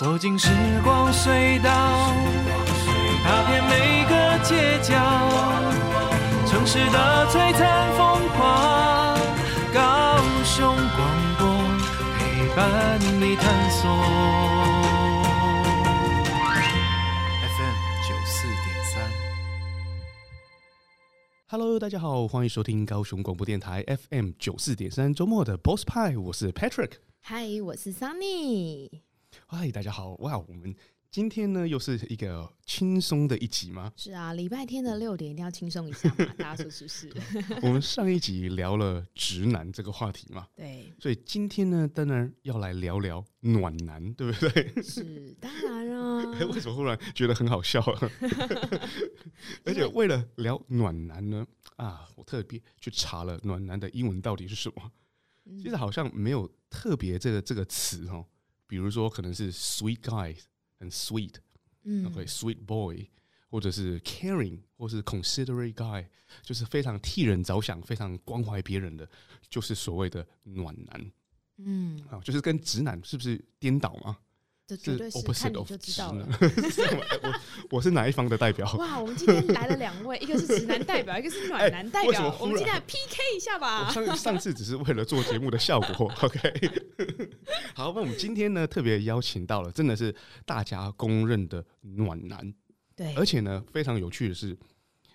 走进时光隧道，踏遍每个街角，城市的璀璨风华，高雄广播陪伴你探索。FM 九四点三，Hello，大家好，欢迎收听高雄广播电台 FM 九四点三周末的 Boss 派，我是 Patrick，嗨，我是 Sunny。嗨，大家好！哇，我们今天呢又是一个轻松的一集吗？是啊，礼拜天的六点一定要轻松一下嘛，大家说是不是？我们上一集聊了直男这个话题嘛，对，所以今天呢，当然要来聊聊暖男，对不对？是，当然啊。为什么忽然觉得很好笑啊？而且为了聊暖男呢，啊，我特别去查了暖男的英文到底是什么，其实好像没有特别这个这个词哦。比如说，可能是 sweet guy 很 sweet，嗯，OK，sweet boy，或者是 caring，或是 considerate guy，就是非常替人着想、非常关怀别人的，就是所谓的暖男。嗯，啊，就是跟直男是不是颠倒吗？这绝对是，看你就知道了。我我是哪一方的代表？哇，我们今天来了两位，一个是直男代表，一个是暖男代表。我们今天来 PK 一下吧。上上次只是为了做节目的效果，OK。好，那我们今天呢，特别邀请到了，真的是大家公认的暖男。对，而且呢，非常有趣的是，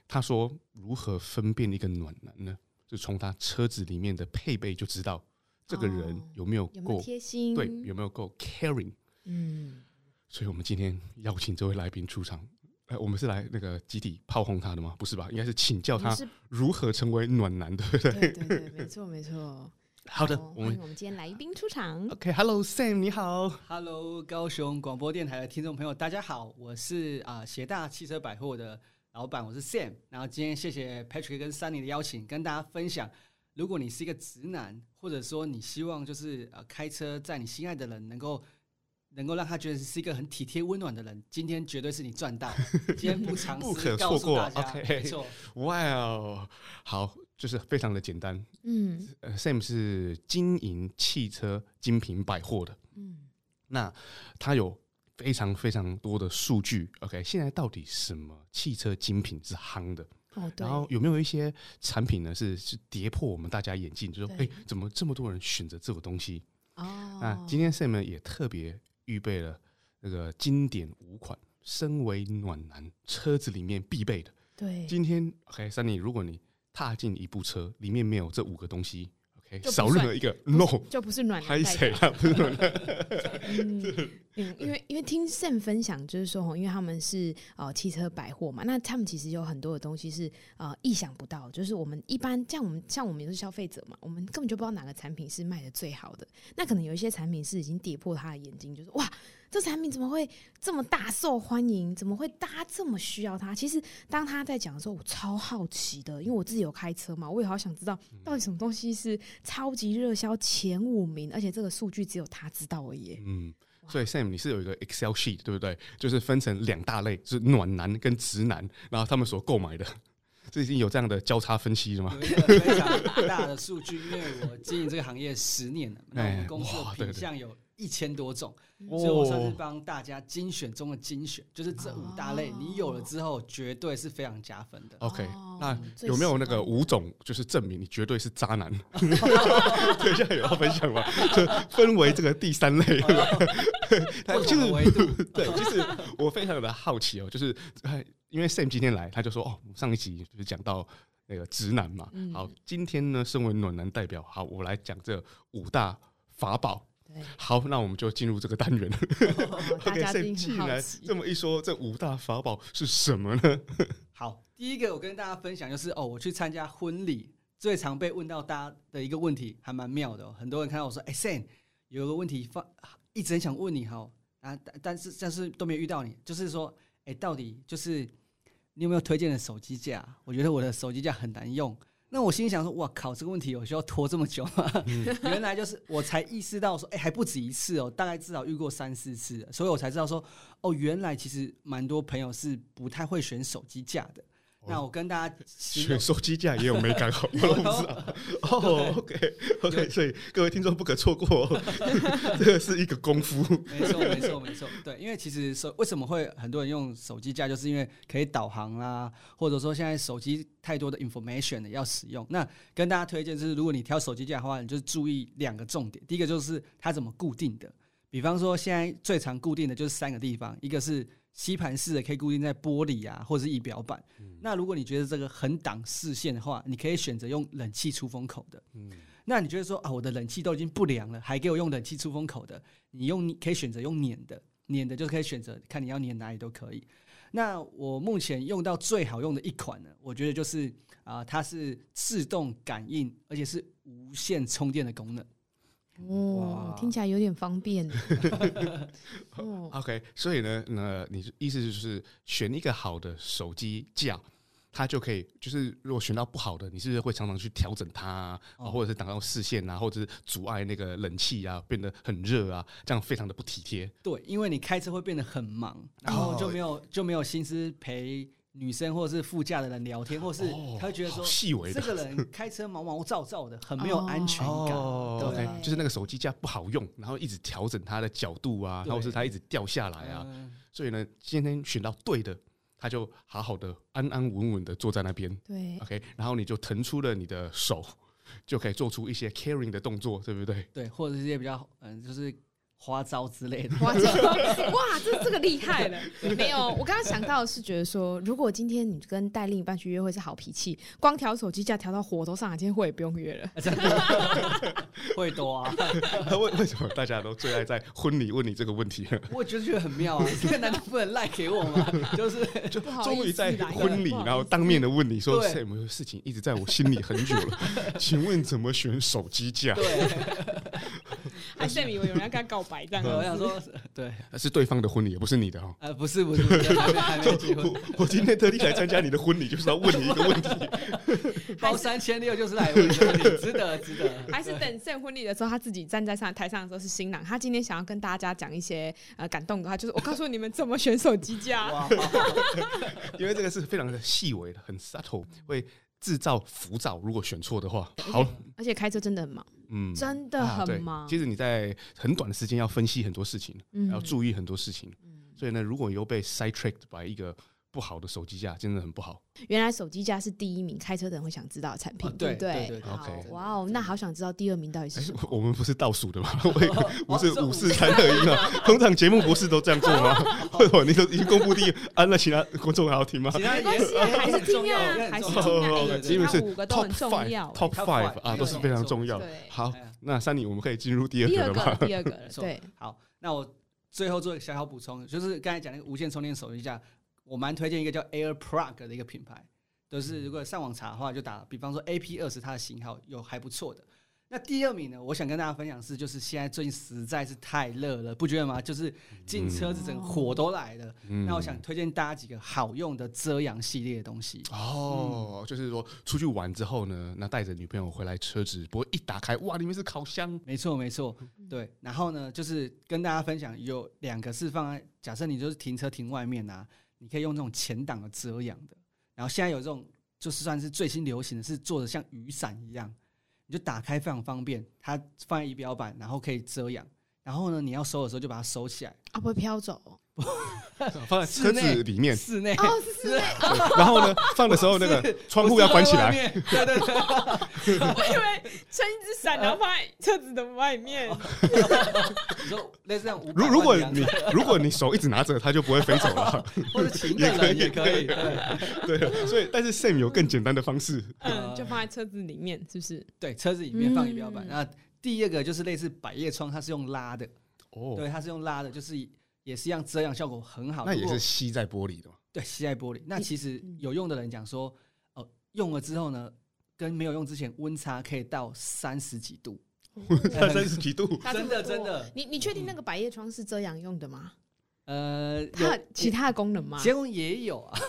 他说如何分辨一个暖男呢？就从他车子里面的配备就知道这个人有没有够贴心，对，有没有够 caring。嗯，所以我们今天邀请这位来宾出场，呃，我们是来那个集体炮轰他的吗？不是吧？应该是请教他如何成为暖男，对不对？对对对，没错没错。好的，我们我们今天来宾出场。OK，Hello Sam，你好。Hello，高雄广播电台的听众朋友，大家好，我是啊协大汽车百货的老板，我是 Sam。然后今天谢谢 Patrick 跟 Sunny 的邀请，跟大家分享，如果你是一个直男，或者说你希望就是呃开车载你心爱的人能够。能够让他觉得是一个很体贴温暖的人，今天绝对是你赚到。今天不尝试，不可错过。OK，没错。哇哦，好，就是非常的简单。嗯，Sam 是经营汽车精品百货的。嗯，那他有非常非常多的数据。OK，现在到底什么汽车精品是夯的？哦，对。然后有没有一些产品呢？是是跌破我们大家眼镜，就说哎，怎么这么多人选择这个东西？哦，那今天 Sam 也特别。预备了那个经典五款，身为暖男车子里面必备的。对，今天 OK，Sunny，如果你踏进一部车，里面没有这五个东西，OK，少任何一个，No，就不是暖男。拍谁啊？不是暖男。嗯，因为因为听 Sam 分享，就是说，因为他们是呃汽车百货嘛，那他们其实有很多的东西是呃意想不到，就是我们一般像我们像我们也是消费者嘛，我们根本就不知道哪个产品是卖的最好的。那可能有一些产品是已经跌破他的眼睛，就是哇，这产品怎么会这么大受欢迎？怎么会大家这么需要它？其实当他在讲的时候，我超好奇的，因为我自己有开车嘛，我也好想知道到底什么东西是超级热销前五名，而且这个数据只有他知道而已。嗯。所以 Sam，你是有一个 Excel sheet 对不对？就是分成两大类，就是暖男跟直男，然后他们所购买的，这已经有这样的交叉分析了吗？有一个非常大的数据，因为我经营这个行业十年了，那我们公司的品项有一千多种。所以我算是帮大家精选中的精选，就是这五大类，你有了之后，绝对是非非常加分的。OK，那有没有那个五种，就是证明你绝对是渣男？对，现在有要分享吗？就分为这个第三类，就是。对，就是我非常的好奇哦，就是因为 Sam 今天来，他就说哦，上一集就是讲到那个直男嘛。好，今天呢，身为暖男代表，好，我来讲这五大法宝。好，那我们就进入这个单元了。OK，既然这么一说，这五大法宝是什么呢？好，第一个我跟大家分享就是哦，我去参加婚礼，最常被问到大家的一个问题，还蛮妙的哦。很多人看到我说：“哎，Sam，有个问题发，一直很想问你哈啊，但是但是都没有遇到你，就是说，哎，到底就是你有没有推荐的手机架？我觉得我的手机架很难用。”那我心里想说，哇靠，这个问题有需要拖这么久吗？嗯、原来就是我才意识到说，哎、欸，还不止一次哦，大概至少遇过三四次，所以我才知道说，哦，原来其实蛮多朋友是不太会选手机架的。那我跟大家选手机架也有美感，好，我都不知道。哦，OK，OK，所以各位听众不可错过，这个是一个功夫。没错，没错，没错。对，因为其实手为什么会很多人用手机架，就是因为可以导航啦，或者说现在手机太多的 information 要使用。那跟大家推荐就是，如果你挑手机架的话，你就注意两个重点。第一个就是它怎么固定的，比方说现在最常固定的就是三个地方，一个是。吸盘式的可以固定在玻璃啊，或者是仪表板。嗯、那如果你觉得这个很挡视线的话，你可以选择用冷气出风口的。嗯、那你觉得说啊，我的冷气都已经不凉了，还给我用冷气出风口的？你用可以选择用粘的，粘的就可以选择看你要粘哪里都可以。那我目前用到最好用的一款呢，我觉得就是啊、呃，它是自动感应，而且是无线充电的功能。哦，哇听起来有点方便。哦，OK，所以呢，那你意思就是选一个好的手机架，它就可以，就是如果选到不好的，你是不是会常常去调整它啊，哦、或者是挡到视线啊，或者是阻碍那个冷气啊，变得很热啊，这样非常的不体贴。对，因为你开车会变得很忙，然后就没有、哦、就没有心思陪。女生或者是副驾的人聊天，或是他会觉得说，细微的这个人开车毛毛躁躁的，很没有安全感。对，就是那个手机架不好用，然后一直调整它的角度啊，或是它一直掉下来啊。所以呢，今天选到对的，他就好好的安安稳稳的坐在那边。对，OK，然后你就腾出了你的手，就可以做出一些 caring 的动作，对不对？对，或者是一些比较嗯，就是。花招之类的，花招 哇，这这个厉害了。没有，我刚刚想到的是觉得说，如果今天你跟带另一半去约会是好脾气，光调手机架调到火头上，今天会也不用约了。会多啊？为为什么大家都最爱在婚礼问你这个问题？我觉得觉得很妙啊！这个难道不能赖给我吗？就是就终于在婚礼，然后当面的问你说：“有没有事情一直在我心里很久了？请问怎么选手机架？”还是以为有人要跟他告白这样？我想说，对，是对方的婚礼，也不是你的哈。呃，不是，不是，还没还没结婚。我今天特地来参加你的婚礼，就是要问你一个问题。包三千六就是来问你，值得，值得。还是等圣婚礼的时候，他自己站在上台上的时候是新郎，他今天想要跟大家讲一些呃感动的话，就是我告诉你们怎么选手机架。因为这个是非常的细微的，很 subtle，会制造浮躁。如果选错的话，好，而且开车真的很忙。嗯，真的很忙。啊、其实你在很短的时间要分析很多事情，嗯、要注意很多事情。嗯、所以呢，如果你又被 sidetracked by 一个不好的手机架，真的很不好。原来手机架是第一名，开车的人会想知道的产品，对不对？OK，哇哦，那好想知道第二名到底是什么？我们不是倒数的吗？不是五四三二一吗？通常节目不是都这样做吗？为什么你都已经公布第一，啊，那其他观众还要听吗？没关系，还是听啊，还是听。因为是 top five，top Five 啊，都是非常重要。好，那 Sunny，我们可以进入第二个了吗？第二个，对。好，那我最后做一个小小补充，就是刚才讲那个无线充电手机架。我蛮推荐一个叫 AirPlug 的一个品牌，都、就是如果上网查的话，就打，比方说 AP 二十，它的型号有还不错的。那第二名呢，我想跟大家分享是，就是现在最近实在是太热了，不觉得吗？就是进车子整个火都来了。嗯、那我想推荐大家几个好用的遮阳系列的东西。哦，嗯、就是说出去玩之后呢，那带着女朋友回来，车子不会一打开，哇，里面是烤箱。没错，没错，对。然后呢，就是跟大家分享有两个是放在，假设你就是停车停外面啊。你可以用这种前挡的遮阳的，然后现在有这种就是算是最新流行的是做的像雨伞一样，你就打开非常方便，它放在仪表板，然后可以遮阳，然后呢你要收的时候就把它收起来，啊不会飘走。放在车子里面，室内哦，室内。然后呢，放的时候那个窗户要关起来。对对对，我以为撑一只伞，然后放在车子的外面。你说类似这样，如如果你如果你手一直拿着，它就不会飞走了。或者骑的人也可以。对，所以但是 Sam 有更简单的方式，嗯，就放在车子里面，是不是？对，车子里面放仪表板。那第二个就是类似百叶窗，它是用拉的。哦，对，它是用拉的，就是。也是一样，遮阳效果很好。那也是吸在玻璃的吗？对，吸在玻璃。那其实有用的人讲说，哦、呃，用了之后呢，跟没有用之前温差可以到三十几度，三十几度，真的真的。你你确定那个百叶窗是遮阳用的吗？呃，它其他的功能吗？其他功能也有啊。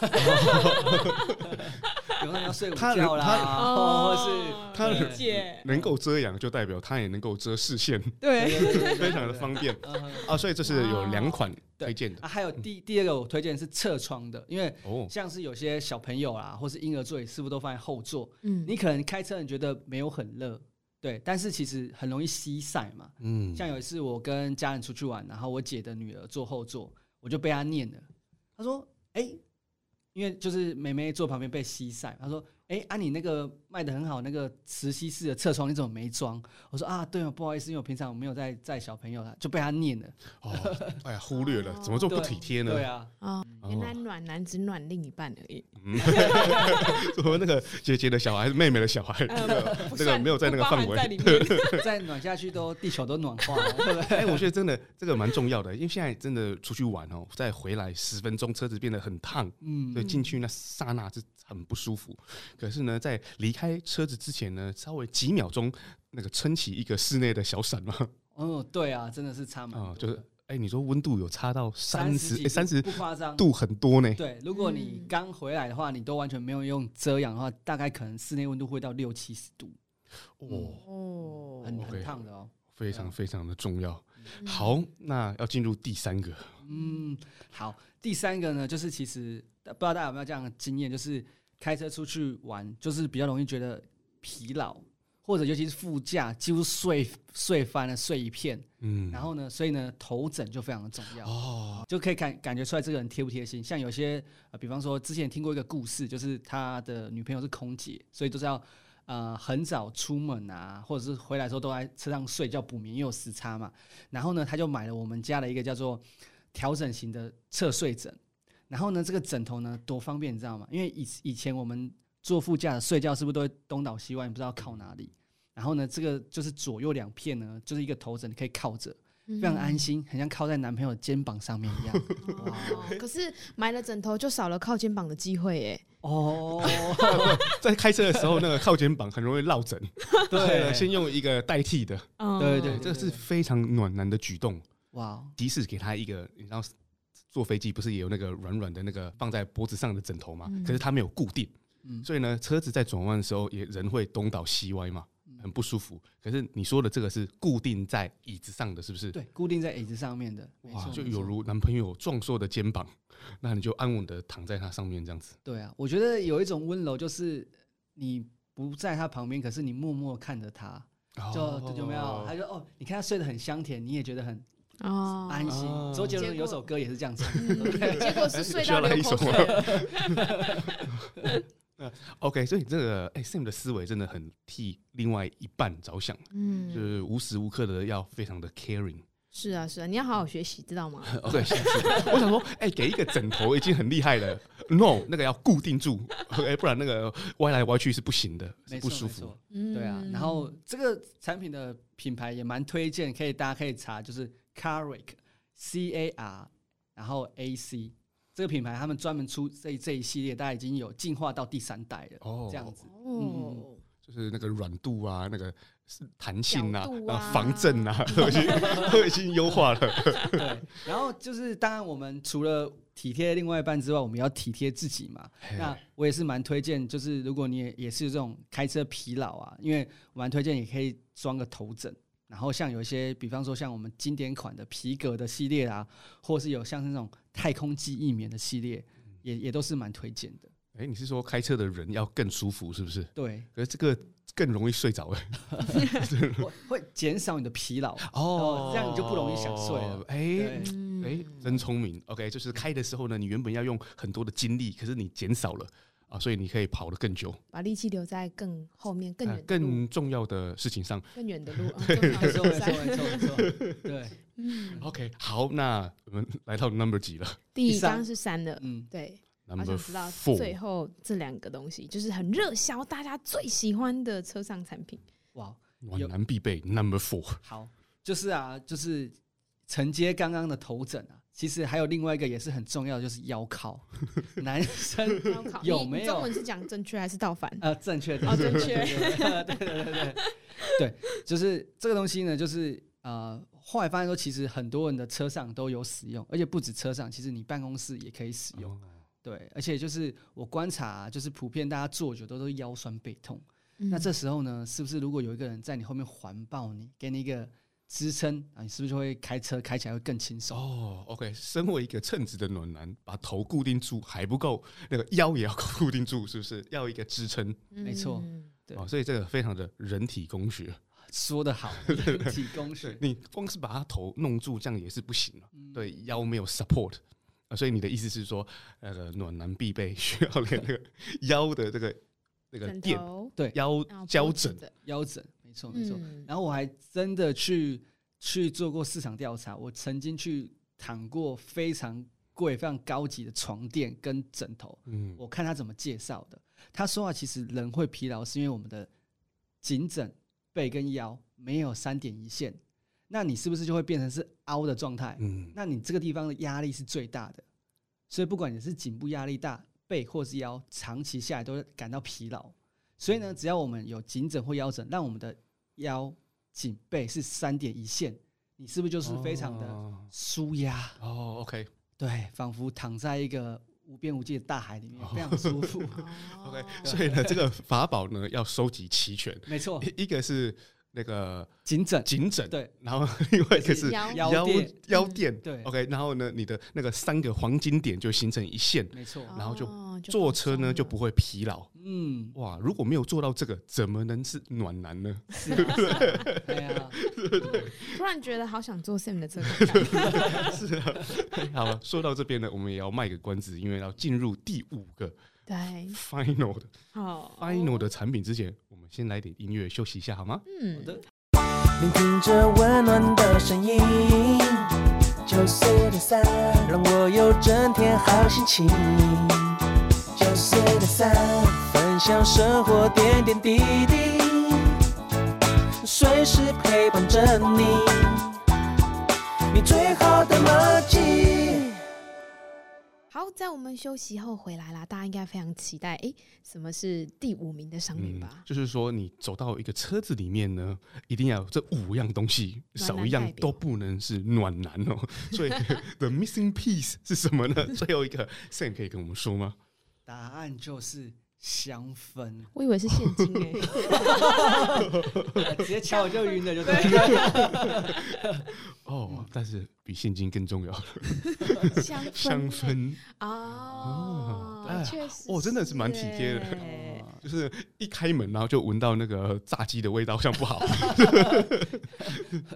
有人要睡午他觉啦，他或是他理解能够遮阳，就代表它也能够遮视线，对，非常的方便嗯啊。所以这是有两款推荐的啊，还有第第二个我推荐是侧窗的，因为哦。像是有些小朋友啦，或是婴儿座椅，是不是都放在后座？嗯，你可能开车你觉得没有很热，对，但是其实很容易吸晒嘛。嗯，像有一次我跟家人出去玩，然后我姐的女儿坐后座，我就被她念了。她说：“哎、因为就是妹妹坐旁边被吸晒，她说：‘哎、啊，你那个卖的很好，那个磁吸式的侧窗你怎么没装？’我说：‘啊，对哦，不好意思，因为我平常我没有在载小朋友啦，就被他念了。哦，哎呀，忽略了，怎么这么不体贴呢？对啊，哦，原来暖男只暖另一半而已，嗯，说那个姐姐的小孩、妹妹的小孩，那个那个没有在那个范围。在里面。再暖下去都地球都暖化了，对不对？哎，我觉得真的这个蛮重要的，因为现在真的出去玩哦，再回来十分钟，车子变得很烫，嗯所以，进去那刹那是很不舒服。可是呢，在离开车子之前呢，稍微几秒钟，那个撑起一个室内的小伞嘛，哦，对啊，真的是差蛮多啊，就是哎，你说温度有差到三十，三十不夸张。度很多呢。对，如果你刚回来的话，你都完全没有用遮阳的话，大概可能室内温度会到六七十度，哦，哦，很很烫的哦。非常非常的重要。嗯。好，那要进入第三个，嗯，好，第三个呢，就是其实不知道大家有没有这样的经验，就是开车出去玩，就是比较容易觉得疲劳，或者尤其是副驾几乎睡睡翻了，睡一片。嗯，然后呢，所以呢，头枕就非常的重要。哦，就可以感感觉出来这个人贴不贴心。像有些呃，比方说之前听过一个故事，就是他的女朋友是空姐，所以都是要呃很早出门啊，或者是回来的时候都在车上睡觉补眠，因为有时差嘛。然后呢，他就买了我们家的一个叫做调整型的侧睡枕。然后呢，这个枕头呢多方便，你知道吗？因为以以前我们坐副驾的睡觉是不是都会东倒西歪，你不知道靠哪里？然后呢，这个就是左右两片呢，就是一个头枕，你可以靠着。非常安心，很像靠在男朋友肩膀上面一样。哦，可是买了枕头就少了靠肩膀的机会耶。哦，在开车的时候，那个靠肩膀很容易落枕，对，先用一个代替的，嗯对对这是非常暖男的举动。哇，即使给他一个，你知道坐飞机不是也有那个软软的那个放在脖子上的枕头吗？可是它没有固定，嗯所以呢，车子在转弯的时候也人会东倒西歪嘛，很不舒服。可是你说的这个是固定在椅子上的，是不是？对，固定在椅子上面的，没哇，错就有如男朋友壮硕的肩膀，那你就安稳的躺在他上面这样子。对啊，我觉得有一种温柔，就是你不在他旁边，可是你默默看着他，就哦有没有？他就哦，你看他睡得很香甜，你也觉得很哦。安心。哦。周杰伦有首歌也是这样唱，嗯。结果是睡需要到 流来一首。口水。了。OK，所以这个哎、Sam 的思维真的很替另外一半着想，嗯。就嗯，是无时无刻的要非常的 caring。是啊是啊，你要好好学习，知道吗？对，我想说，哎、给一个枕头已经很厉害了，no，那个要固定住，哎、不然那个歪来歪去是不行的，是不舒服。对啊，然后这个产品的品牌也蛮推荐，可以大家可以查，就是 Caric，C A R，然后 A C 这个品牌，他们专门出这这一系列，大家已经有进化到第三代了，哦这样子。嗯，就是那个软度啊，那个弹性啊，啊防震啊，都已经 都已经优化了。对，然后就是当然我们除了体贴另外一半之外，我们也要体贴自己嘛。那我也是蛮推荐，就是如果你也也是这种开车疲劳啊，因为我蛮推荐也可以装个头枕。然后像有一些，比方说像我们经典款的皮革的系列啊，或是有像是那种太空记忆棉的系列，也也都是蛮推荐的。哎、你是说开车的人要更舒服，是不是？对，可是这个更容易睡着哎。会会减少你的疲劳哦，这样你就不容易想睡了。哎对哎、嗯真聪明。OK，就是开的时候呢，你原本要用很多的精力，可是你减少了啊，所以你可以跑得更久，把力气留在更后面、更远更重要的事情上。更远的路。哦没更好错，没的错，没错，对，嗯，OK，好，那我们来到 Number 几了第一第三刚是三的，嗯，对。好？Number 想知道 Four。最后这两个东西，就是很热销，大家最喜欢的车上产品。哇，暖男必备 Number Four。好，就是啊，就是承接刚刚的头枕啊，其实还有另外一个也是很重要的，就是腰靠。男生有没有中文是讲正确还是倒反？呃，正确的，哦正确 对对对对对，对，就是这个东西呢，就是呃，后来发现说，其实很多人的车上都有使用，而且不止车上，其实你办公室也可以使用。哦对，而且就是我观察啊，就是普遍大家坐久都都腰酸背痛。嗯那这时候呢，是不是如果有一个人在你后面环抱你，给你一个支撑啊，你是不是就会开车开起来会更轻松？哦，OK，身为一个称职的暖男，把头固定住还不够，那个腰也要固定住，是不是要一个支撑？没错嗯对哦，所以这个非常的人体工学。说得好，人体工学。你光是把他头弄住，这样也是不行了。嗯对，腰没有 support 啊，所以你的意思是说，那个暖男必备需要连那个腰的这个那个枕垫对腰然后胶枕。腰枕，没错没错。嗯然后我还真的去去做过市场调查，我曾经去躺过非常贵、非常高级的床垫跟枕头。嗯，我看他怎么介绍的，他说啊，其实人会疲劳是因为我们的颈枕、背跟腰没有三点一线，那你是不是就会变成是凹的状态？嗯，那你这个地方的压力是最大的，所以不管你是颈部压力大、背或是腰，长期下来都会感到疲劳。所以呢，只要我们有颈枕或腰枕，让我们的腰、颈、背是三点一线，你是不是就是非常的哦舒压？哦，OK 对，仿佛躺在一个无边无际的大海里面，非常舒服。OK，哦所以呢，这个法宝呢要收集齐全，没错，一一个是那个颈枕，颈枕，对，然后另外一个是腰腰腰垫。腰垫，对，OK，然后呢，你的那个三个黄金点就形成一线，没错，然后就坐车呢就不会疲劳。嗯，哇，如果没有做到这个，怎么能是暖男呢？是啊，突然觉得好想坐 Sam 的车。是啊，好了，说到这边呢，我们也要卖个关子，因为要进入第五个对，final 的好 final 的产品之前，我们先来点音乐休息一下好吗？嗯好的，聆听着温暖的声音，九四点三，让我有整天好心情。九四点三，分享生活点点滴滴，随时陪伴着你，你最好的默契。好，在我们休息后回来啦，大家应该非常期待，诶，什么是第五名的商品吧？就是说你走到一个车子里面呢，一定要有这五样东西，少一样都不能是暖男哦。所以 the missing piece 是什么呢？最后一个 Sam 可以跟我们说吗？答案就是香氛，我以为是现金诶。直接敲我就晕了，就对。哦，但是比现金更重要了 香氛香氛，哦，哎确实，哦真的是蛮体贴的的。就是一开门然后就闻到那个炸鸡的味道，像不好。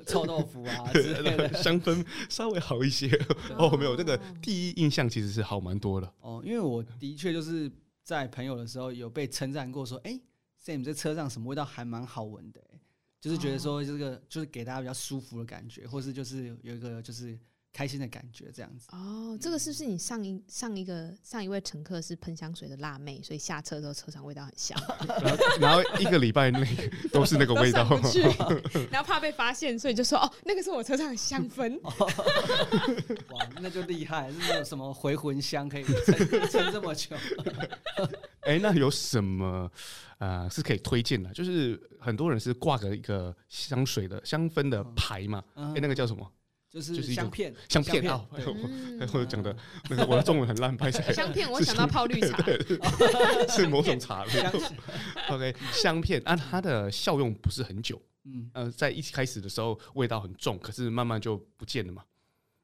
臭豆腐啊 之类的。香氛稍微好一些哦，没有这个第一印象其实是好蛮多的。哦，因为我的确就是在朋友的时候有被称赞过，说：“哎、s a m 这车上什么味道还蛮好闻的、欸。”就是觉得说这个就是给大家比较舒服的感觉，或是就是有一个就是开心的感觉这样子。哦，这个是不是你上一上一个上一位乘客是喷香水的辣妹，所以下车之后车上味道很香，然后然后一个礼拜内都是那个味道 然后怕被发现，所以就说哦，那个是我车上的香氛。哇，那就厉害，那有什么回魂香可以撑撑这么久？哎，那有什么呃是可以推荐的？就是很多人是挂个一个香水的香氛的牌嘛，嗯哎，那个叫什么？就就是一种是香片，香片啊。对嗯我讲的那个我的中文很烂，拍起来香片，我想到泡绿茶。是某种茶类。OK，香片啊，它的效用不是很久，嗯，呃，在一开始的时候味道很重，可是慢慢就不见了嘛。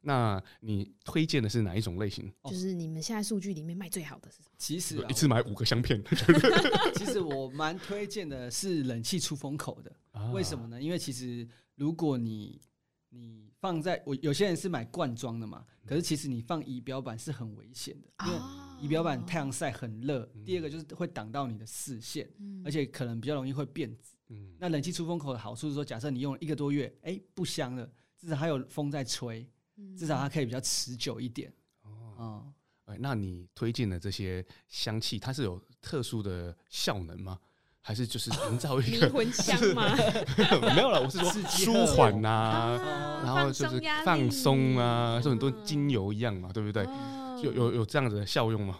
那你推荐的是哪一种类型？就是你们现在数据里面卖最好的是什么？其实、啊、一次买五个香片，其实我蛮推荐的是冷气出风口的。啊为什么呢？因为其实如果你你放在我有些人是买罐装的嘛，可是其实你放仪表板是很危险的，因为哦仪表板太阳晒很热，第二个就是会挡到你的视线，嗯。而且可能比较容易会变紫。嗯，那冷气出风口的好处是说，假设你用了一个多月，哎，不香了，至少还有风在吹，至少它可以比较持久一点。哦，哎，那你推荐的这些香气，它是有特殊的效能吗？还是就是 营造一迷个魂香吗？没有了？我是说舒荷缓呐，啊然后就是放松啊，就很多精油一样嘛，对不对？哦有有有这样子的效用吗？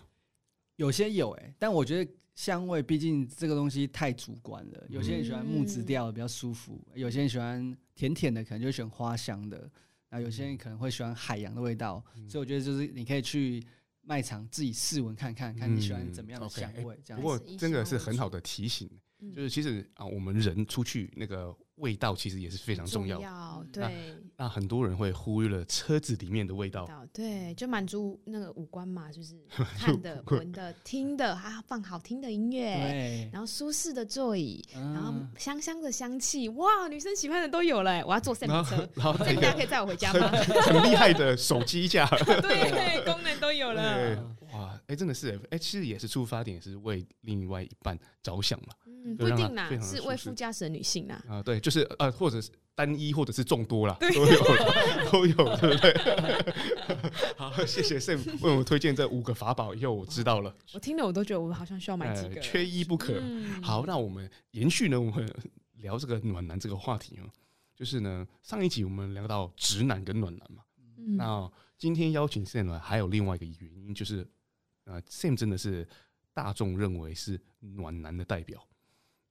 有些有哎、但我觉得香味毕竟这个东西太主观了。有些人喜欢木质调的比较舒服，有些人喜欢甜甜的，可能就会选花香的。那有些人可能会喜欢海洋的味道，所以我觉得就是你可以去卖场自己试闻看看，看你喜欢怎么样的香味。这样，不过真的是很好的提醒，就是其实啊，我们人出去那个。味道其实也是非常重要，对。那很多人会忽略了车子里面的味道，对，就满足那个五官嘛，就是 看的、闻的、听的，还要放好听的音乐，然后舒适的座椅，然后香香的香气，哇，女生喜欢的都有了。我要坐三轮车，然后大家可以载我回家吗？很厉害的手机架，对，功能都有了。哇，哎，真的是，哎，其实也是出发点是为另外一半着想嘛。嗯，不一定啦，是为副驾驶的女性啦。啊，对，就是呃，或者是单一，或者是众多啦，都有，都有，对不对？好，谢谢 Sam 为我们推荐这五个法宝，以后我知道了。我听了我都觉得我好像需要买几个，缺一不可。好，那我们延续呢，我们聊这个暖男这个话题哦，就是呢，上一集我们聊到直男跟暖男嘛，那今天邀请 Sam 来还有另外一个原因，就是呃，Sam 真的是大众认为是暖男的代表。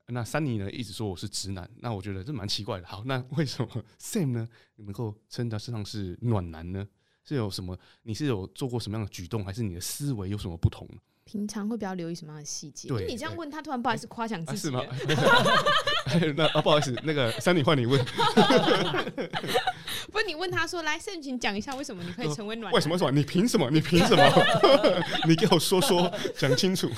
那 Sunny 呢，一直说我是直男，那我觉得这蛮奇怪的。好，那为什么 Sam 呢能够称得上是暖男呢？是有什么？你是有做过什么样的举动，还是你的思维有什么不同？平常会比较留意什么样的细节？对，你这样问他，突然不好意思夸奖自己，是吗？那啊，不好意思，那个 Sunny 换你问。不是，你问他说：“来，Sam，请讲一下为什么你可以成为暖男？”为什么？什么？你凭什么？你凭什么？你给我说说，讲清楚。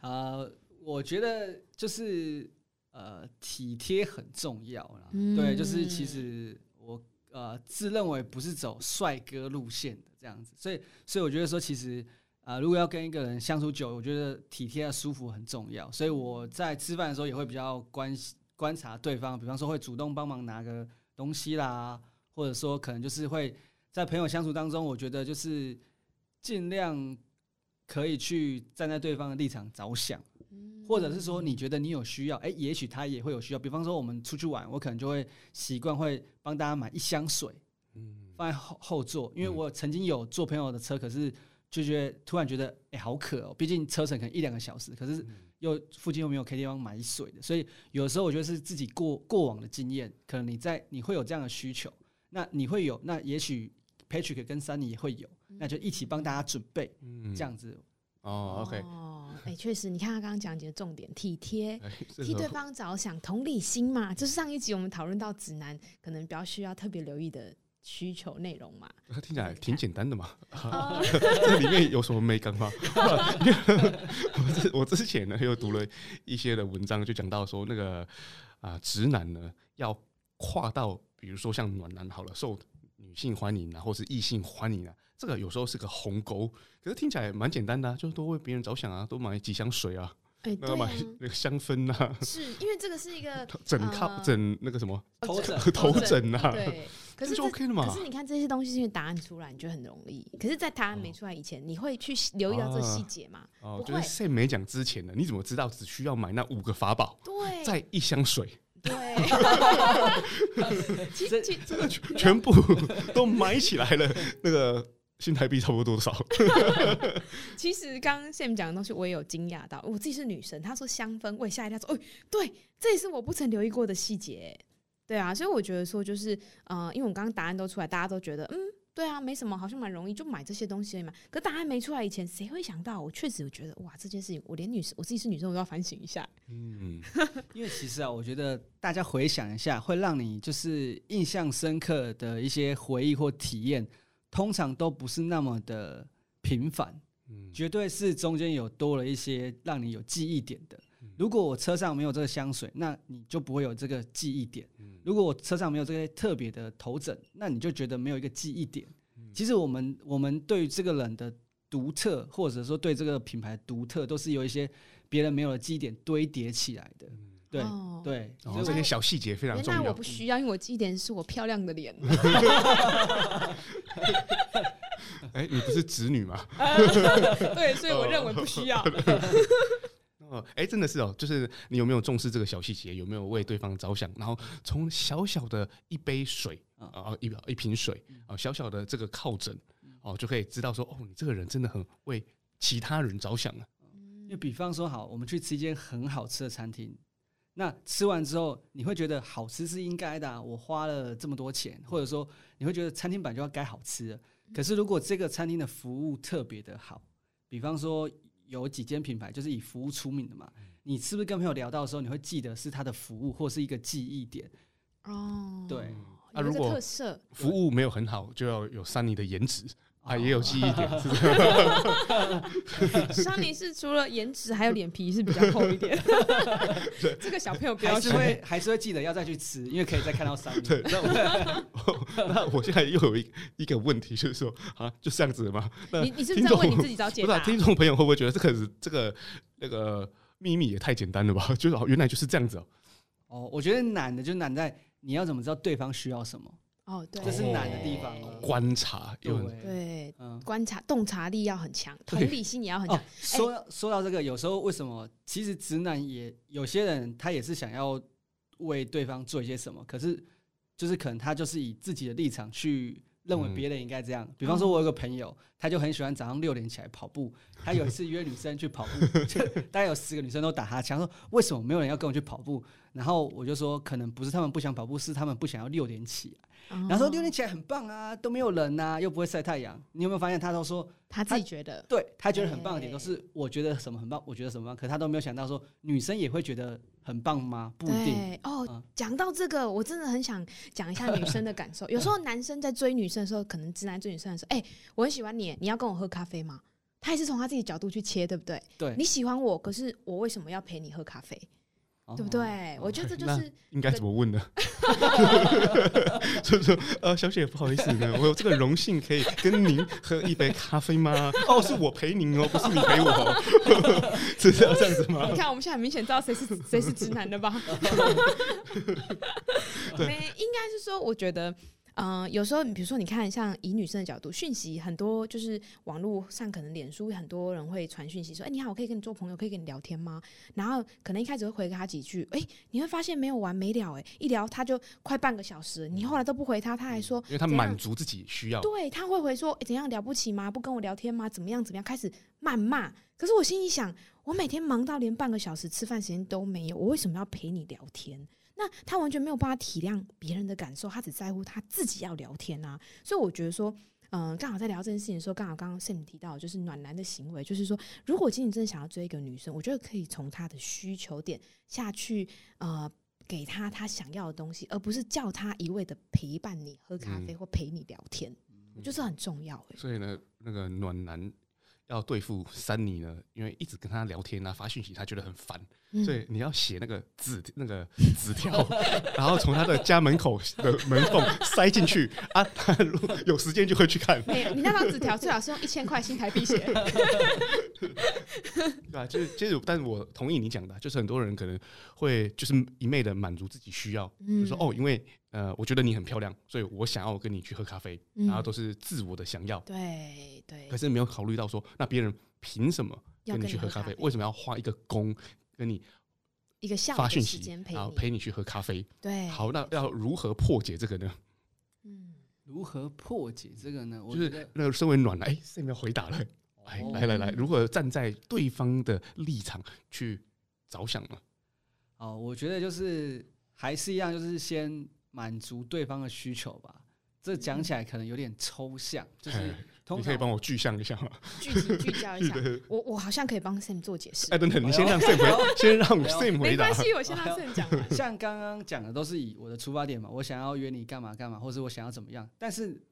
啊。我觉得就是呃体贴很重要啦，嗯、对，就是其实我呃自认为不是走帅哥路线的这样子，所以所以我觉得说其实啊、呃、如果要跟一个人相处久，我觉得体贴啊舒服很重要，所以我在吃饭的时候也会比较关观察对方，比方说会主动帮忙拿个东西啦，或者说可能就是会在朋友相处当中，我觉得就是尽量可以去站在对方的立场着想。或者是说，你觉得你有需要，哎、欸，也许他也会有需要。比方说，我们出去玩，我可能就会习惯会帮大家买一箱水，放在后后座，因为我曾经有坐朋友的车，可是就觉得突然觉得，哎、欸，好渴哦、喔。毕竟车程可能一两个小时，可是又附近又没有 K 地方买水的，所以有时候我觉得是自己过过往的经验，可能你在你会有这样的需求，那你会有，那也许 Patrick 跟 Sunny 也会有，那就一起帮大家准备，这样子。哦，OK，哦，哎，确实，你看他刚刚讲几个重点，体贴，替对方着想，同理心嘛，就是上一集我们讨论到指南可能比较需要特别留意的需求内容嘛。听起来挺简单的嘛，这里面有什么没干吗？我 之我之前呢又读了一些的文章，就讲到说那个啊，直男呢要跨到，比如说像暖男好了，受女性欢迎啊，或是异性欢迎啊。这个有时候是个鸿沟，可是听起来蛮简单的，啊，就是多为别人着想啊，多买几箱水啊，哎，对啊，买那个香氛啊，是因为这个是一个枕靠枕那个什么头枕 头枕啊，对，可是就 OK 了嘛。可是你看这些东西，因为答案出来，你觉得很容易。可是，在答案没出来以前，你会去留意到这细节吗？哦，就是 Sam 没讲之前呢，你怎么知道只需要买那五个法宝？对，再一箱水。对，其实这个全部都买起来了，那个。新台币差不多多少？其实刚刚 Sam 讲的东西，我也有惊讶到。我自己是女生，他说香氛，我也吓一跳，说：“哦，对，这也是我不曾留意过的细节。”对啊，所以我觉得说，就是呃，因为我刚刚答案都出来，大家都觉得嗯，对啊，没什么，好像蛮容易，就买这些东西嘛。可答案没出来以前，谁会想到？我确实有觉得，哇，这件事情，我连女生，我自己是女生，我都要反省一下。嗯，因为其实啊，我觉得大家回想一下，会让你就是印象深刻的一些回忆或体验。通常都不是那么的频繁，嗯，绝对是中间有多了一些让你有记忆点的。如果我车上没有这个香水，那你就不会有这个记忆点。如果我车上没有这些特别的头枕，那你就觉得没有一个记忆点。其实我们我们对于这个人的独特，或者说对这个品牌独特，都是有一些别人没有的记忆点堆叠起来的。对、哦、对，所以这些小细节非常重要。那我不需要，因为我记忆点是我漂亮的脸。哎，你不是直女吗？对，所以我认为不需要。哦，哎，真的是哦，就是你有没有重视这个小细节？有没有为对方着想？然后从小小的一杯水啊，一一瓶水啊，小小的这个靠枕哦，就可以知道说，哦，你这个人真的很为其他人着想啊。因为比方说，好，我们去吃一间很好吃的餐厅。那吃完之后，你会觉得好吃是应该的啊，我花了这么多钱，或者说你会觉得餐厅版就要该好吃的。可是如果这个餐厅的服务特别的好，比方说有几间品牌就是以服务出名的嘛，你是不是跟朋友聊到的时候，你会记得是他的服务或是一个记忆点？哦，对，那如果特色，服务没有很好，就要有 Sunny 的颜值。啊，也有记忆点。桑尼 是除了颜值，还有脸皮是比较厚一点。这个小朋友不要还是会还是会记得要再去吃，因为可以再看到桑尼。对，那我 那我现在又有一一个问题，就是说啊，就这样子吗？你你是不是在问你自己找解答？不是，听众朋友会不会觉得这个这个那个秘密也太简单了吧？就是原来就是这样子哦。哦，我觉得难的就难在你要怎么知道对方需要什么。哦，对，这是难的地方。观察，对，对，观察，洞察力要很强，同理心也要很强。说说到这个，有时候为什么？其实直男也有些人，他也是想要为对方做一些什么，可是就是可能他就是以自己的立场去认为别人应该这样。比方说，我有个朋友，他就很喜欢早上六点起来跑步。他有一次约女生去跑步，就大概有十个女生都打哈枪，说为什么没有人要跟我去跑步？然后我就说，可能不是他们不想跑步，是他们不想要六点起来。然后说六点起来很棒啊，都没有人呐，又不会晒太阳。你有没有发现，他都说他自己觉得，对他觉得很棒的点都是我觉得什么很棒，我觉得什么棒，可他都没有想到说女生也会觉得很棒吗？不一定。哦，讲到这个，我真的很想讲一下女生的感受。有时候男生在追女生的时候，可能直男追女生的时候，哎，我很喜欢你，你要跟我喝咖啡吗？他也是从他自己角度去切，对不对？对，你喜欢我，可是我为什么要陪你喝咖啡？对不对？我觉得这就是应该怎么问呢？所 以说，呃，小姐不好意思呢，我有这个荣幸可以跟您喝一杯咖啡吗？哦，是我陪您哦，不是你陪我，是这样子吗？你看，我们现在很明显知道谁是谁是直男的吧？对，应该是说，我觉得。嗯、呃，有时候你比如说，你看像以女生的角度，讯息很多，就是网络上可能脸书很多人会传讯息说：“哎、欸，你好，我可以跟你做朋友，可以跟你聊天吗？”然后可能一开始会回给他几句，哎、欸，你会发现没有完没了、欸，哎，一聊他就快半个小时，你后来都不回他，他还说，因为他满足自己需要，对，他会回说：“哎、欸，怎样了不起吗？不跟我聊天吗？怎么样怎么样？”开始谩骂。可是我心里想，我每天忙到连半个小时吃饭时间都没有，我为什么要陪你聊天？那他完全没有办法体谅别人的感受，他只在乎他自己要聊天啊。所以我觉得说，嗯、呃，刚好在聊这件事情的时候，刚好刚刚 Sam 提到，就是暖男的行为，就是说，如果今天真的想要追一个女生，我觉得可以从她的需求点下去，呃，给她她想要的东西，而不是叫他一味的陪伴你喝咖啡或陪你聊天，嗯、就是很重要、欸。所以呢，那个暖男。要对付三妮呢，因为一直跟他聊天啊，发讯息，他觉得很烦，嗯、所以你要写那个纸那个纸条，然后从他的家门口的门缝塞进去啊，他如果有时间就会去看。没有，你那张纸条最好是用一千块新台币写。对吧？就是就是，但是我同意你讲的，就是很多人可能会就是一昧的满足自己需要，嗯、就说哦，因为。呃，我觉得你很漂亮，所以我想要跟你去喝咖啡，嗯、然后都是自我的想要。对对。可是没有考虑到说，那别人凭什么跟你去喝咖啡？咖啡为什么要花一个工跟你一个发讯息，然后陪你去喝咖啡？对。好，那要如何破解这个呢？嗯，如何破解这个呢？就是那个身为暖男，哎，这边回答了，哎，来来来，如何站在对方的立场去着想呢？哦，我觉得就是还是一样，就是先。满足对方的需求吧，这讲起来可能有点抽象，就是你可以帮我具象一下吗？具体聚焦一下，我我好像可以帮 Sam 做解释。哎，等等，你先让 Sam 回，先让 Sam 回答。没关系，我先让 Sam 讲。像刚刚讲的都是以我的出发点嘛，我想要约你干嘛干嘛，或者我想要怎么样。但是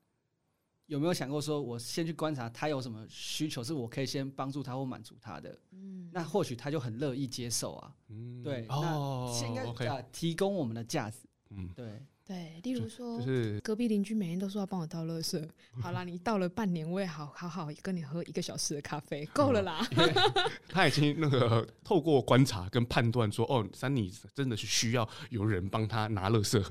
有没有想过说，我先去观察他有什么需求，是我可以先帮助他或满足他的？嗯，那或许他就很乐意接受啊。嗯，对，那应该啊，提供我们的价值。嗯，对对，例如说，就是隔壁邻居每天都说要帮我倒垃圾，好啦，你倒了半年，我也好好好跟你喝一个小时的咖啡，够了啦。他已经那个透过观察跟判断说，哦，三妮真的是需要有人帮他拿垃圾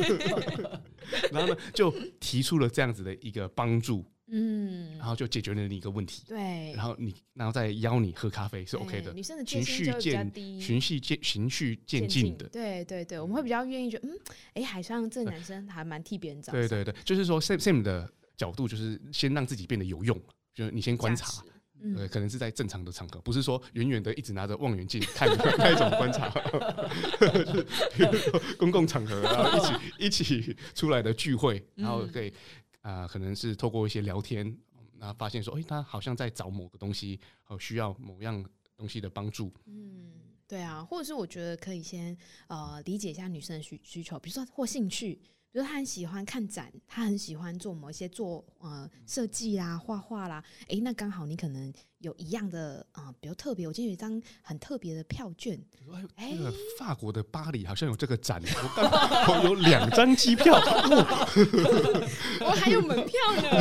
然后呢，就提出了这样子的一个帮助。嗯，然后就解决了你一个问题。对，然后你，然后再邀你喝咖啡是 OK 的。女生的循序渐循序渐循序渐进的。对对对，我们会比较愿意觉得，嗯，哎，好像这男生还蛮替别人着想。对对对，就是说，Sam Sam 的角度就是先让自己变得有用，就是你先观察，对，可能是在正常的场合，不是说远远的一直拿着望远镜看那 一种观察，公共场合，然后一起一起出来的聚会，然后可以。啊、可能是透过一些聊天，那发现说，哎、欸，他好像在找某个东西，哦，需要某样东西的帮助。嗯，对啊，或者是我觉得可以先呃理解一下女生的需需求，比如说或兴趣。比如他很喜欢看展，他很喜欢做某一些做呃设计啦、画画啦，诶、欸，那刚好你可能有一样的啊、呃，比较特别。我今天有一张很特别的票券，哎、欸，那个法国的巴黎好像有这个展，我刚有两张机票，我还有门票呢，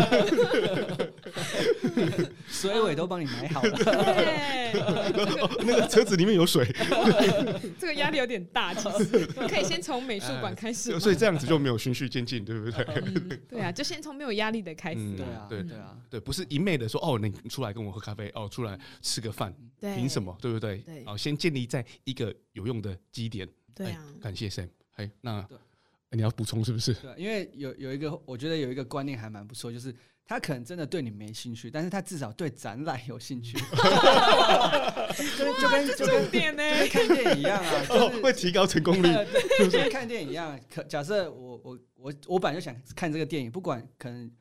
水尾都帮你买好了。对，那个车子里面有水，这个压力有点大，其实 可以先从美术馆开始、呃，所以这样子就没有循序渐进，对不对？嗯、对啊，就先从没有压力的开始。嗯、对啊，对对啊，对，不是一昧的说哦，你出来跟我喝咖啡，哦，出来吃个饭，凭什么？对不对？对，好，先建立在一个有用的基点。对啊，感谢 Sam。哎，那你要补充是不是？对，因为有有一个，我觉得有一个观念还蛮不错，就是他可能真的对你没兴趣，但是他至少对展览有兴趣。就跟就跟就跟看电影一样啊，就是会提高成功率，就跟看电影一样。可假设我我我我本来就想看这个电影，不管可能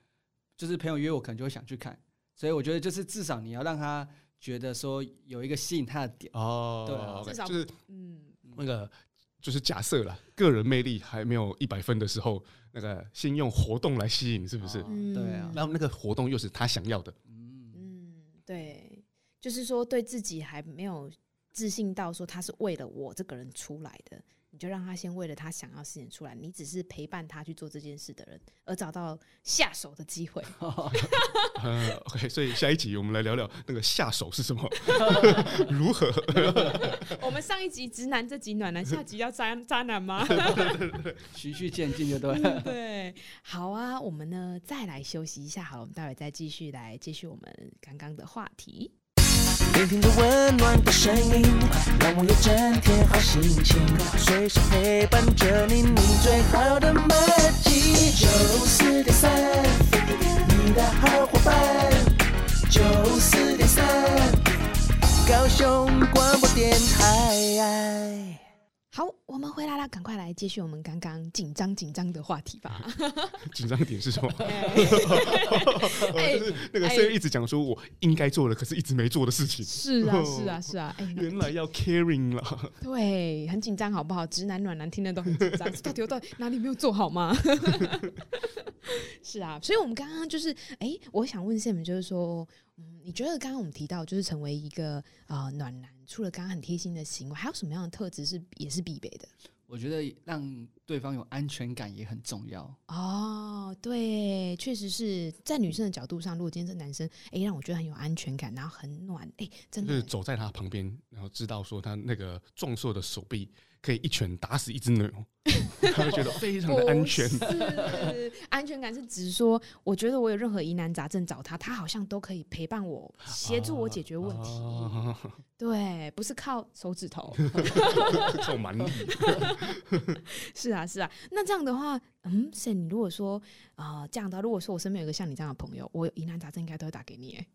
就是朋友约我，可能就会想去看。所以我觉得就是至少你要让他觉得说有一个吸引他的点哦，对啊，至少就是嗯那个。就是假设了，个人魅力还没有一百分的时候，那个先用活动来吸引，是不是？嗯，对啊。然后那个活动又是他想要的。嗯嗯，对，就是说对自己还没有自信到说他是为了我这个人出来的。你就让他先为了他想要事情出来，你只是陪伴他去做这件事的人，而找到下手的机会。呃，OK，所以下一集我们来聊聊那个下手是什么，如何？我们上一集直男，这集暖男，下集要渣渣男吗？循序渐进就对了。对，好啊，我们呢再来休息一下，好了，我们待会再继续来继续我们刚刚的话题。聆听着温暖的声音，让我有整天好心情，随时陪伴着你，你最好的麦基。九四点三，你的好伙伴。九四点三，高雄广播电台。好，我们回来了，赶快来继续我们刚刚紧张紧张的话题吧。紧张点是什么？哎、就是那个 Sam 一直讲说我应该做的，可是一直没做的事情。是啊，是啊，是啊。原来要 caring 了。对，很紧张，好不好？直男暖男听得都很紧张，到底我到底哪里没有做好吗？是啊，所以我们刚刚就是，哎、欸，我想问 Sam，就是说。嗯，你觉得刚刚我们提到，就是成为一个呃暖男，除了刚刚很贴心的行为，还有什么样的特质是也是必备的？我觉得让对方有安全感也很重要。哦，对，确实是在女生的角度上，如果今天这男生哎、欸、让我觉得很有安全感，然后很暖，哎、欸，真的就是走在他旁边，然后知道说他那个壮硕的手臂。可以一拳打死一只牛，他会觉得非常的安全。是安全感是指说，我觉得我有任何疑难杂症找他，他好像都可以陪伴我，协助我解决问题。啊啊、对，不是靠手指头，靠蛮力。是啊，是啊。那这样的话，嗯，是你如果说啊、呃，这样的，如果说我身边有一个像你这样的朋友，我有疑难杂症应该都会打给你。哎，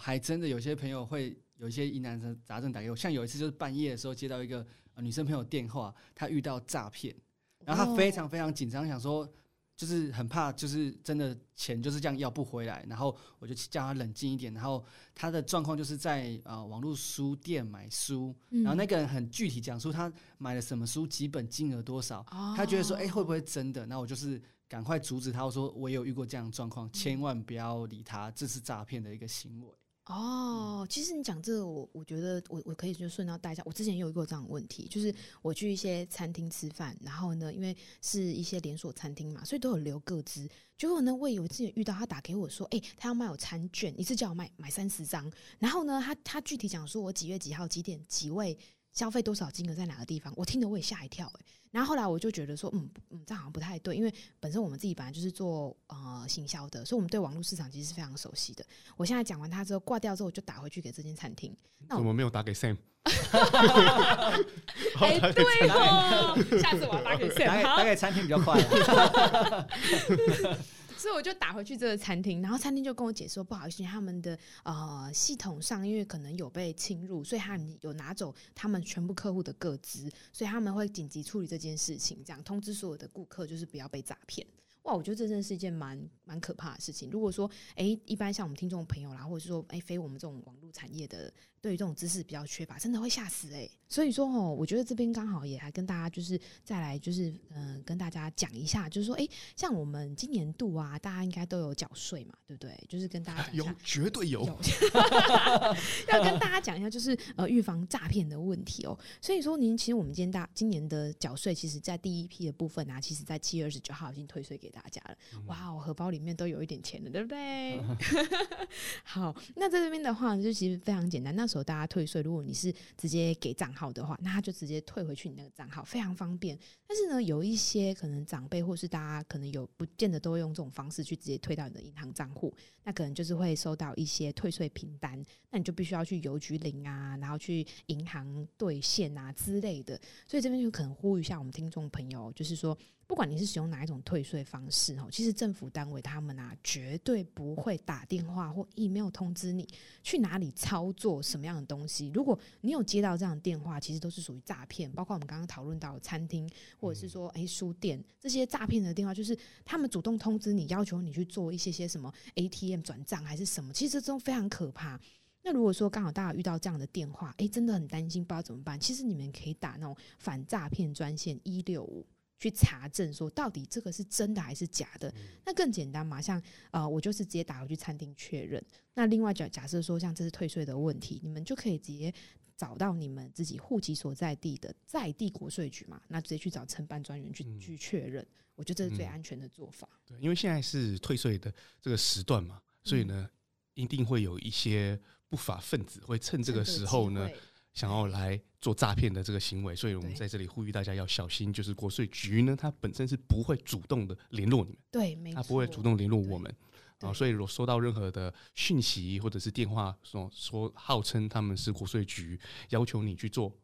还真的有些朋友会有一些疑难杂症打给我，像有一次就是半夜的时候接到一个。女生朋友电话，她遇到诈骗，然后她非常非常紧张，想说就是很怕，就是真的钱就是这样要不回来。然后我就叫她冷静一点。然后她的状况就是在呃网络书店买书，然后那个人很具体讲述他买了什么书，几本金额多少。她觉得说，哎，会不会真的？那我就是赶快阻止他，我说我有遇过这样的状况，千万不要理他，这是诈骗的一个行为。哦，其实你讲这个，我我觉得我我可以就顺道带一下。我之前也有一个这样的问题，就是我去一些餐厅吃饭，然后呢，因为是一些连锁餐厅嘛，所以都有留个资。结果呢，我有一次遇到他打给我说，哎、欸，他要卖我餐券，一次叫我买买三十张。然后呢，他他具体讲说我几月几号几点几位。消费多少金额在哪个地方？我听得我也吓一跳哎、欸。然后后来我就觉得说，嗯嗯，这好像不太对，因为本身我们自己本来就是做呃行销的，所以我们对网络市场其实是非常熟悉的。我现在讲完他之后挂掉之后，我就打回去给这间餐厅。那我怎么没有打给 Sam？哎、欸，对哦，下次我要打给 Sam，打给打给餐厅比较快、啊。所以我就打回去这个餐厅，然后餐厅就跟我解释说，不好意思，他们的呃系统上因为可能有被侵入，所以他有拿走他们全部客户的个资，所以他们会紧急处理这件事情，这样通知所有的顾客就是不要被诈骗。哇，我觉得这真的是一件蛮蛮可怕的事情。如果说，哎、欸，一般像我们听众朋友啦，或者是说，哎、欸，非我们这种网络产业的，对于这种知识比较缺乏，真的会吓死哎、欸。所以说哦，我觉得这边刚好也还跟大家就是再来就是嗯、呃，跟大家讲一下，就是说，哎、欸，像我们今年度啊，大家应该都有缴税嘛，对不对？就是跟大家讲有绝对有，有 要跟大家讲一下，就是呃，预防诈骗的问题哦。所以说，您其实我们今天大今年的缴税，其实在第一批的部分啊，其实在七月二十九号已经退税给大家了。哇，我荷包里面都有一点钱了，对不对？好，那在这边的话，就其实非常简单。那时候大家退税，如果你是直接给账号的话，那他就直接退回去你那个账号，非常方便。但是呢，有一些可能长辈或是大家可能有不见得都会用这种方式去直接退到你的银行账户，那可能就是会收到一些退税凭单，那你就必须要去邮局领啊，然后去银行兑现啊之类的。所以这边就可能呼吁一下我们听众朋友，就是说。不管你是使用哪一种退税方式哦，其实政府单位他们啊绝对不会打电话或 email 通知你去哪里操作什么样的东西。如果你有接到这样的电话，其实都是属于诈骗。包括我们刚刚讨论到的餐厅或者是说诶书店这些诈骗的电话，就是他们主动通知你，要求你去做一些些什么 ATM 转账还是什么，其实这种非常可怕。那如果说刚好大家遇到这样的电话，诶，真的很担心，不知道怎么办。其实你们可以打那种反诈骗专线一六五。去查证说到底这个是真的还是假的，那更简单嘛？像呃，我就是直接打回去餐厅确认。那另外假假设说像这是退税的问题，你们就可以直接找到你们自己户籍所在地的在地国税局嘛，那直接去找承办专员去去确认。我觉得这是最安全的做法。对，因为现在是退税的这个时段嘛，所以呢，一定会有一些不法分子会趁这个时候呢。想要来做诈骗的这个行为，所以我们在这里呼吁大家要小心。就是国税局呢，它本身是不会主动的联络你们，对，没错，它不会主动联络我们啊。所以如果收到任何的讯息或者是电话说说号称他们是国税局，要求你去做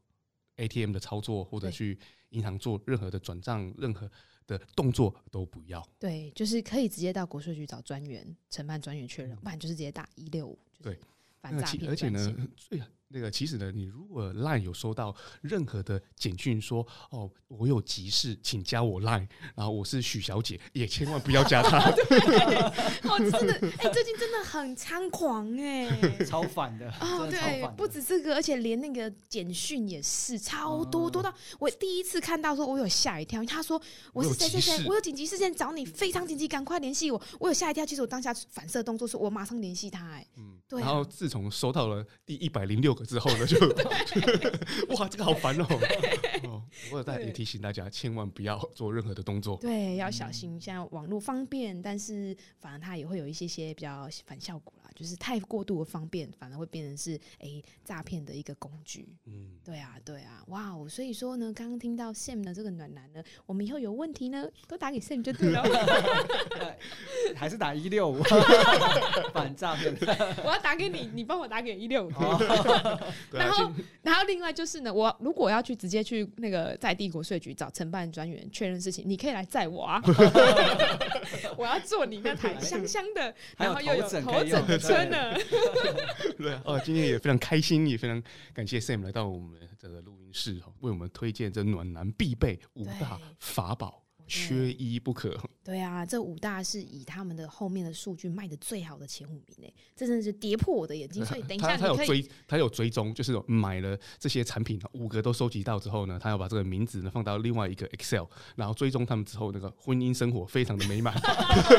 ATM 的操作或者去银行做任何的转账，任何的动作都不要。对，就是可以直接到国税局找专员承办专员确认，不然就是直接打一六五。对，反诈骗。而且呢，最那个其实呢，你如果 LINE 有收到任何的简讯说哦，我有急事，请加我 LINE，然后我是许小姐，也千万不要加他。哦，真的，哎、欸，最近真的很猖狂哎，超反的哦，对，不止这个，而且连那个简讯也是超多，多到我第一次看到说，我有吓一跳，他说我是谁谁谁，我有紧急事件找你，非常紧急，赶快联系我，我有吓一跳，其实我当下反射动作是我马上联系他，哎，嗯，对、啊。然后自从收到了第一百零六个。之后呢，就 哇，这个好烦哦！哦，我再也提醒大家，千万不要做任何的动作。对，要小心。现在网络方便，但是反而它也会有一些些比较反效果啦。就是太过度的方便，反而会变成是诶诈骗的一个工具。嗯，对啊，对啊，哇哦！所以说呢，刚刚听到 Sam 的这个暖男呢，我们以后有问题呢，都打给 Sam 就对了。还是打一六五 反诈骗？我要打给你，你帮我打给一六五。然后，然后另外就是呢，我如果要去直接去那个在地国税局找承办专员确认事情，你可以来载我啊。我要坐你那台香香的，然后又有头枕。真的，对啊，哦，今天也非常开心，也非常感谢 Sam 来到我们这个录音室，为我们推荐这暖男必备五大法宝。缺一不可。对啊，这五大是以他们的后面的数据卖的最好的前五名诶，这真的是跌破我的眼睛。所以等一下，他有追，他有追踪，就是买了这些产品，五个都收集到之后呢，他要把这个名字呢放到另外一个 Excel，然后追踪他们之后，那个婚姻生活非常的美满，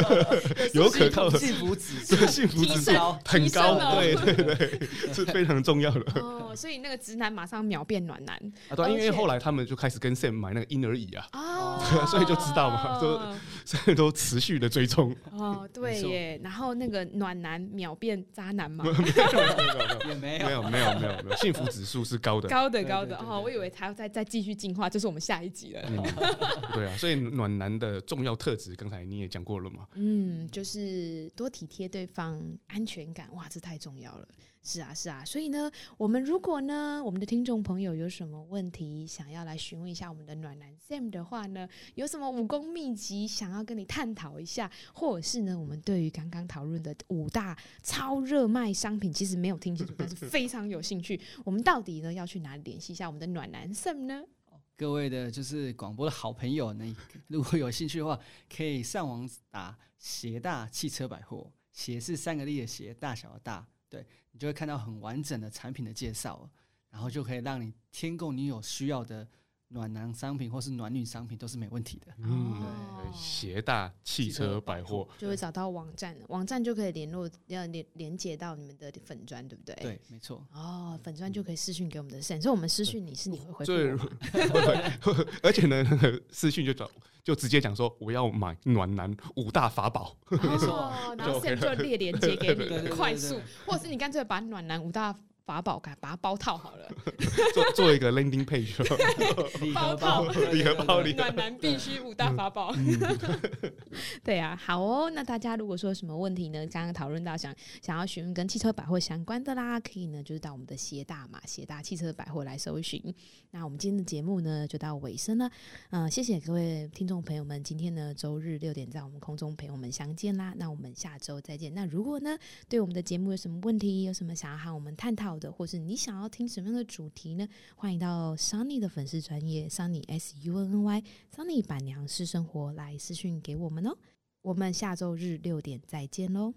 有可靠的幸福指数，幸福指数很高，对对对，是非常重要的。哦，所以那个直男马上秒变暖男啊！对，因为后来他们就开始跟 Sam 买那个婴儿椅啊，哦，所以就。知道吗？都现在都持续的追踪哦，对耶。然后那个暖男秒变渣男吗？没有 没有没有没有没有，幸福指数是高的，高的高的哦。我以为他要再再继续进化，这是我们下一集了。对啊，所以暖男的重要特质，刚才你也讲过了嘛。嗯，就是多体贴对方，安全感，哇，这太重要了。是啊，是啊，所以呢，我们如果呢，我们的听众朋友有什么问题想要来询问一下我们的暖男 Sam 的话呢，有什么武功秘籍想要跟你探讨一下，或者是呢，我们对于刚刚讨论的五大超热卖商品，其实没有听清楚，但是非常有兴趣，我们到底呢要去哪里联系一下我们的暖男 Sam 呢？各位的就是广播的好朋友，那如果有兴趣的话，可以上网打鞋大汽车百货，鞋是三个力的鞋，大小的大，对，你就会看到很完整的产品的介绍，然后就可以让你添购你有需要的。暖男商品或是暖女商品都是没问题的。嗯，对，协大汽车百货就会找到网站，网站就可以联络，要连连接到你们的粉砖，对不对？对，没错。哦，粉砖就可以私讯给我们的 Sam，所以我们私讯你是你会回复对，而且呢，私讯就找就直接讲说我要买暖男五大法宝，没错，然后 Sam 就列连接给你，快速，或者是你干脆把暖男五大。法宝，给把它包套好了，做做一个 landing page，包套 礼盒包里，暖男必须五大法宝。嗯、对啊，好哦。那大家如果说有什么问题呢？刚刚讨论到想想要询问跟汽车百货相关的啦，可以呢就是到我们的协大嘛，协大汽车百货来搜寻。那我们今天的节目呢就到尾声了，嗯、呃，谢谢各位听众朋友们，今天呢周日六点在我们空中陪我们相见啦。那我们下周再见。那如果呢对我们的节目有什么问题，有什么想要和我们探讨的，或是你想要听什么样的主题呢？欢迎到 Sunny 的粉丝专业 Sunny S U N N Y Sunny 板娘私生活来私讯给我们哦。我们下周日六点再见喽。